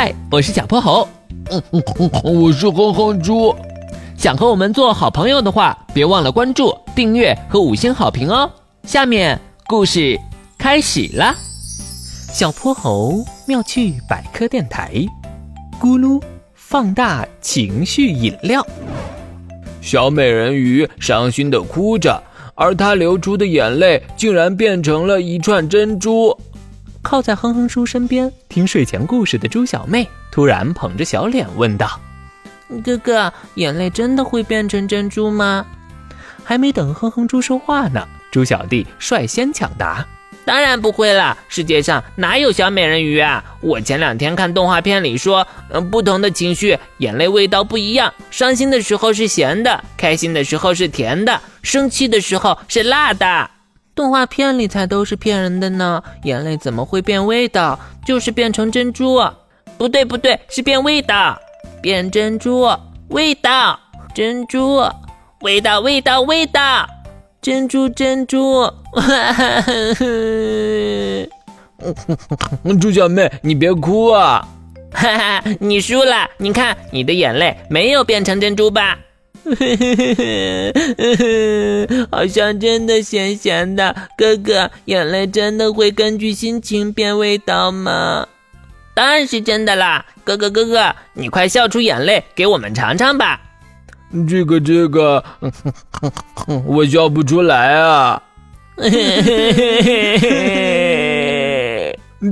嗨，我是小泼猴。嗯嗯嗯，我是哼哼猪。想和我们做好朋友的话，别忘了关注、订阅和五星好评哦。下面故事开始啦。小泼猴妙趣百科电台，咕噜放大情绪饮料。小美人鱼伤心的哭着，而她流出的眼泪竟然变成了一串珍珠。靠在哼哼叔身边听睡前故事的猪小妹突然捧着小脸问道：“哥哥，眼泪真的会变成珍珠吗？”还没等哼哼猪说话呢，猪小弟率先抢答：“当然不会啦，世界上哪有小美人鱼啊？我前两天看动画片里说，嗯，不同的情绪眼泪味道不一样，伤心的时候是咸的，开心的时候是甜的，生气的时候是辣的。”动画片里才都是骗人的呢，眼泪怎么会变味道？就是变成珍珠。不对不对，是变味道，变珍珠，味道，珍珠，味道味道味道，珍珠珍珠。猪小妹，你别哭啊！哈哈，你输了，你看你的眼泪没有变成珍珠吧？好像真的咸咸的，哥哥，眼泪真的会根据心情变味道吗？当然是真的啦，哥哥哥哥，你快笑出眼泪给我们尝尝吧。这个这个，我笑不出来啊。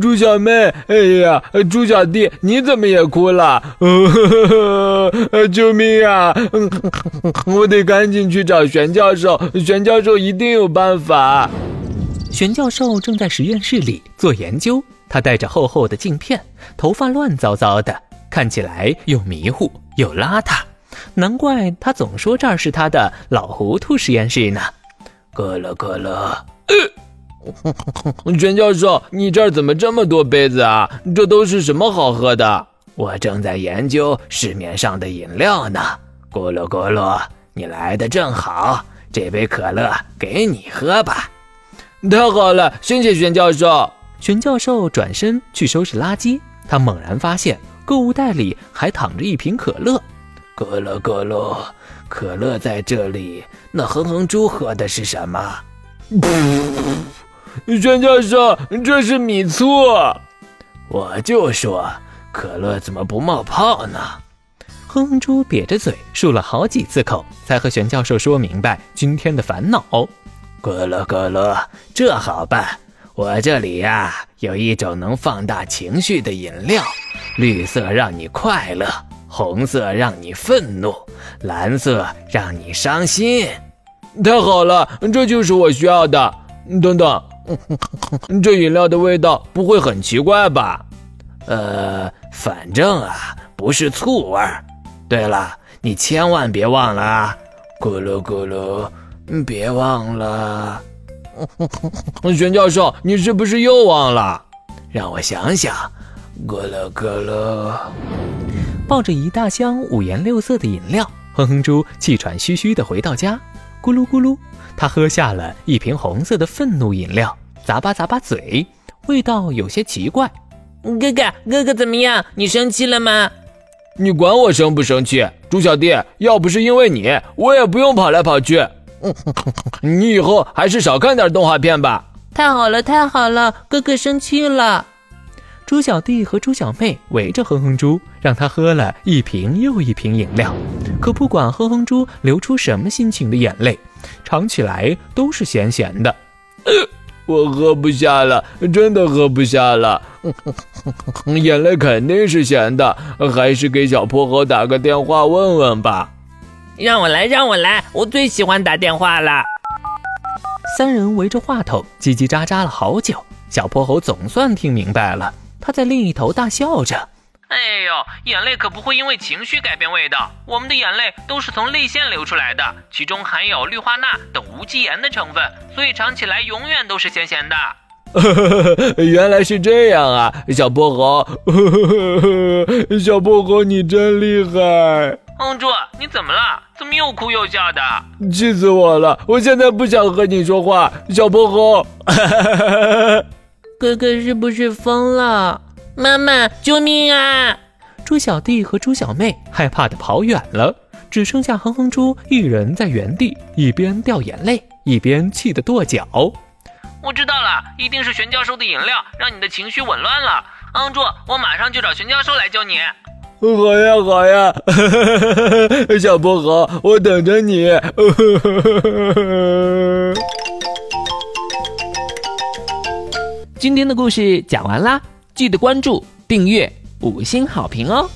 猪小妹，哎呀，猪小弟，你怎么也哭了？救命啊！我得赶紧去找玄教授，玄教授一定有办法。玄教授正在实验室里做研究，他戴着厚厚的镜片，头发乱糟糟的，看起来又迷糊又邋遢，难怪他总说这儿是他的老糊涂实验室呢。咯了咯了。全教授，你这儿怎么这么多杯子啊？这都是什么好喝的？我正在研究市面上的饮料呢。咕噜咕噜，你来的正好，这杯可乐给你喝吧。太好了，谢谢玄教授。玄教授转身去收拾垃圾，他猛然发现购物袋里还躺着一瓶可乐。咕噜咕噜，可乐在这里，那哼哼猪喝的是什么？玄教授，这是米醋。我就说，可乐怎么不冒泡呢？哼猪瘪着嘴漱了好几次口，才和玄教授说明白今天的烦恼。咕噜咕噜，这好办，我这里呀有一种能放大情绪的饮料，绿色让你快乐，红色让你愤怒，蓝色让你伤心。太好了，这就是我需要的。等等。这饮料的味道不会很奇怪吧？呃，反正啊，不是醋味儿。对了，你千万别忘了！咕噜咕噜，别忘了。玄教授，你是不是又忘了？让我想想。咕噜咕噜，抱着一大箱五颜六色的饮料，哼哼猪气喘吁吁地回到家。咕噜咕噜。他喝下了一瓶红色的愤怒饮料，咂巴咂巴嘴，味道有些奇怪。哥哥，哥哥怎么样？你生气了吗？你管我生不生气？猪小弟，要不是因为你，我也不用跑来跑去。你以后还是少看点动画片吧。太好了，太好了，哥哥生气了。猪小弟和猪小妹围着哼哼猪，让他喝了一瓶又一瓶饮料。可不管哼哼猪流出什么心情的眼泪，尝起来都是咸咸的。我喝不下了，真的喝不下了。眼泪肯定是咸的，还是给小泼猴打个电话问问吧。让我来，让我来，我最喜欢打电话了。三人围着话筒叽叽喳喳了好久，小泼猴总算听明白了。他在另一头大笑着：“哎呦，眼泪可不会因为情绪改变味道，我们的眼泪都是从泪腺流出来的，其中含有氯化钠等无机盐的成分，所以尝起来永远都是咸咸的。”原来是这样啊，小泼猴，小泼猴你真厉害！哼猪，你怎么了？怎么又哭又笑的？气死我了！我现在不想和你说话，小泼猴。哥哥是不是疯了？妈妈，救命啊！猪小弟和猪小妹害怕的跑远了，只剩下哼哼猪一人在原地，一边掉眼泪，一边气得跺脚。我知道了，一定是玄教授的饮料让你的情绪紊乱了。哼猪，我马上就找玄教授来救你。好呀，好呀，小薄荷，我等着你。今天的故事讲完啦，记得关注、订阅、五星好评哦。